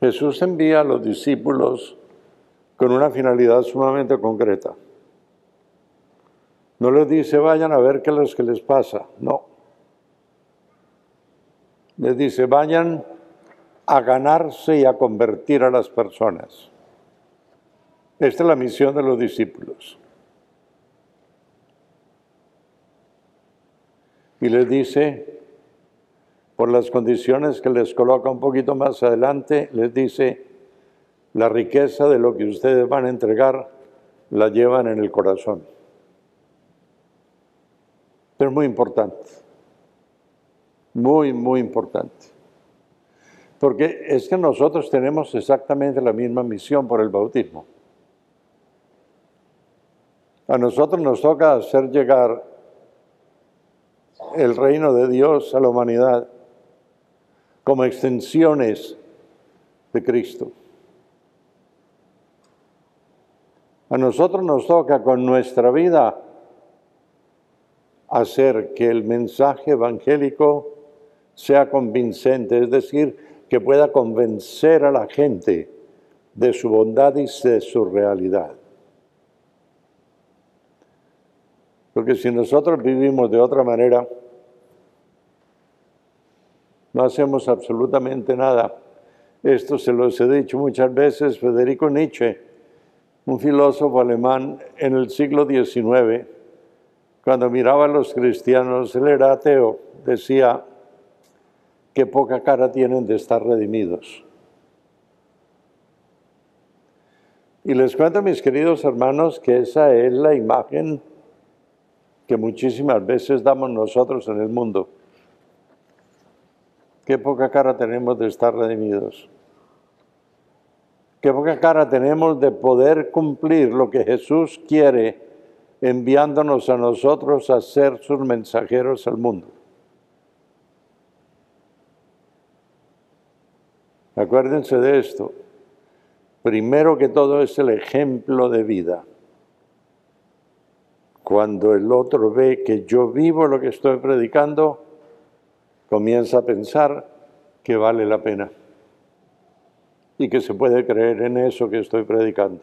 Jesús envía a los discípulos con una finalidad sumamente concreta. No les dice, vayan a ver qué es lo que les pasa. No. Les dice, vayan a ganarse y a convertir a las personas. Esta es la misión de los discípulos. Y les dice, por las condiciones que les coloca un poquito más adelante, les dice, la riqueza de lo que ustedes van a entregar la llevan en el corazón. Pero es muy importante, muy, muy importante. Porque es que nosotros tenemos exactamente la misma misión por el bautismo. A nosotros nos toca hacer llegar el reino de Dios a la humanidad como extensiones de Cristo. A nosotros nos toca con nuestra vida hacer que el mensaje evangélico sea convincente, es decir, que pueda convencer a la gente de su bondad y de su realidad. Porque si nosotros vivimos de otra manera, no hacemos absolutamente nada. Esto se los he dicho muchas veces, Federico Nietzsche, un filósofo alemán en el siglo XIX, cuando miraba a los cristianos, él era ateo, decía, qué poca cara tienen de estar redimidos. Y les cuento, mis queridos hermanos, que esa es la imagen que muchísimas veces damos nosotros en el mundo. Qué poca cara tenemos de estar redimidos. Qué poca cara tenemos de poder cumplir lo que Jesús quiere enviándonos a nosotros a ser sus mensajeros al mundo. Acuérdense de esto. Primero que todo es el ejemplo de vida. Cuando el otro ve que yo vivo lo que estoy predicando, comienza a pensar que vale la pena y que se puede creer en eso que estoy predicando.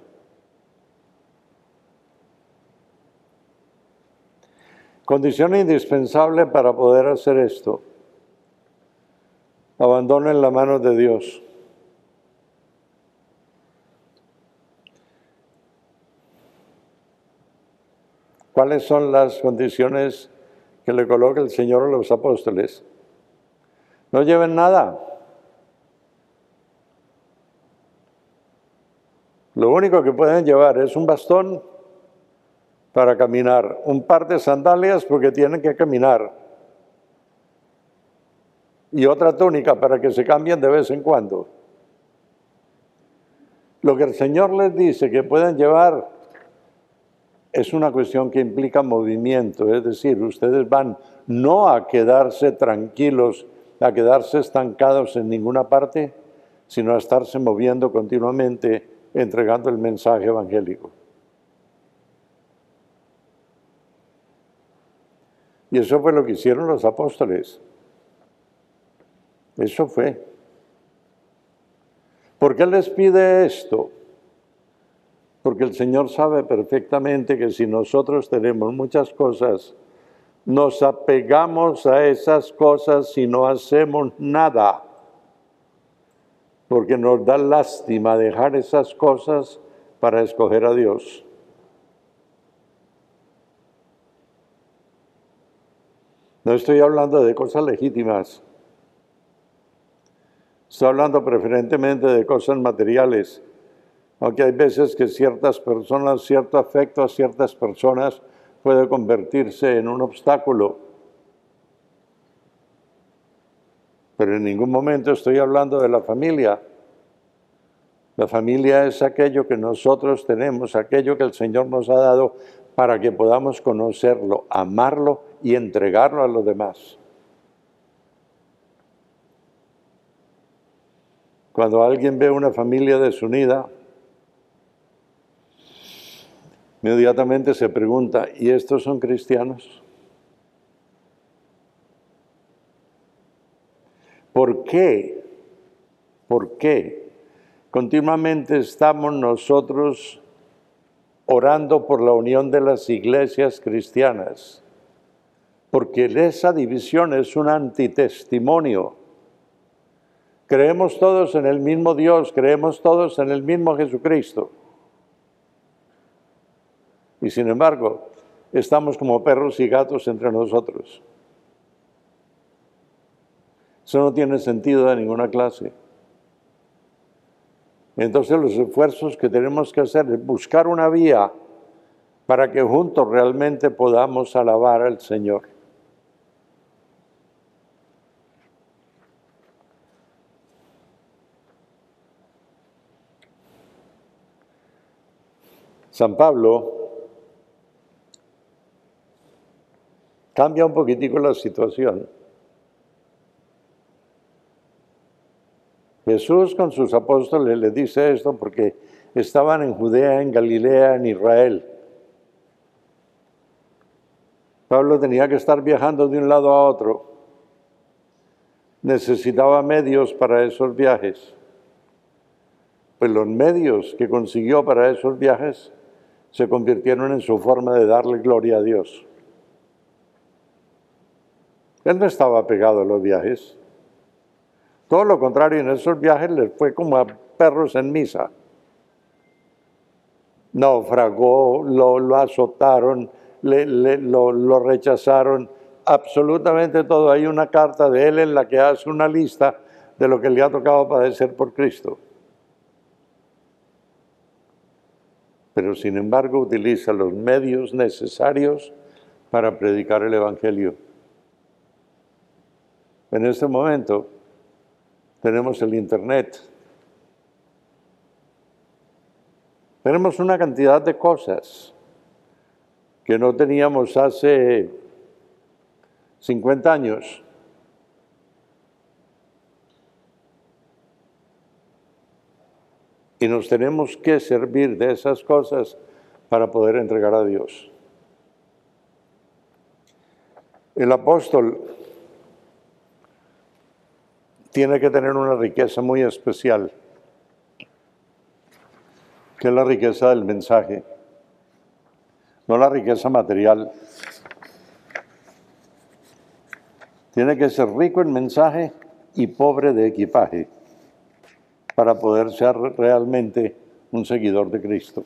Condición indispensable para poder hacer esto. Abandonen la mano de Dios. ¿Cuáles son las condiciones que le coloca el Señor a los apóstoles? No lleven nada. Lo único que pueden llevar es un bastón para caminar, un par de sandalias porque tienen que caminar y otra túnica para que se cambien de vez en cuando. Lo que el Señor les dice que pueden llevar es una cuestión que implica movimiento, es decir, ustedes van no a quedarse tranquilos, a quedarse estancados en ninguna parte, sino a estarse moviendo continuamente entregando el mensaje evangélico. Y eso fue lo que hicieron los apóstoles. Eso fue. ¿Por qué les pide esto? Porque el Señor sabe perfectamente que si nosotros tenemos muchas cosas, nos apegamos a esas cosas y no hacemos nada. Porque nos da lástima dejar esas cosas para escoger a Dios. No estoy hablando de cosas legítimas. Estoy hablando preferentemente de cosas materiales. Aunque hay veces que ciertas personas, cierto afecto a ciertas personas puede convertirse en un obstáculo. Pero en ningún momento estoy hablando de la familia. La familia es aquello que nosotros tenemos, aquello que el Señor nos ha dado para que podamos conocerlo, amarlo y entregarlo a los demás. Cuando alguien ve una familia desunida, inmediatamente se pregunta, ¿y estos son cristianos? ¿Por qué? ¿Por qué continuamente estamos nosotros orando por la unión de las iglesias cristianas, porque esa división es un antitestimonio. Creemos todos en el mismo Dios, creemos todos en el mismo Jesucristo. Y sin embargo, estamos como perros y gatos entre nosotros. Eso no tiene sentido de ninguna clase. Entonces los esfuerzos que tenemos que hacer es buscar una vía para que juntos realmente podamos alabar al Señor. San Pablo cambia un poquitico la situación. Jesús con sus apóstoles le dice esto porque estaban en Judea, en Galilea, en Israel. Pablo tenía que estar viajando de un lado a otro. Necesitaba medios para esos viajes. Pues los medios que consiguió para esos viajes se convirtieron en su forma de darle gloria a Dios. Él no estaba pegado a los viajes. Todo lo contrario, en esos viajes les fue como a perros en misa. Naufragó, lo, azotaron, lo, lo rechazaron, absolutamente todo. Hay una carta de él en la que hace una lista de lo que le ha tocado padecer por Cristo. Pero sin embargo utiliza los medios necesarios para predicar el Evangelio. En este momento, tenemos el Internet, tenemos una cantidad de cosas que no teníamos hace 50 años. Y nos tenemos que servir de esas cosas para poder entregar a Dios. El apóstol tiene que tener una riqueza muy especial, que es la riqueza del mensaje, no la riqueza material. Tiene que ser rico en mensaje y pobre de equipaje para poder ser realmente un seguidor de Cristo.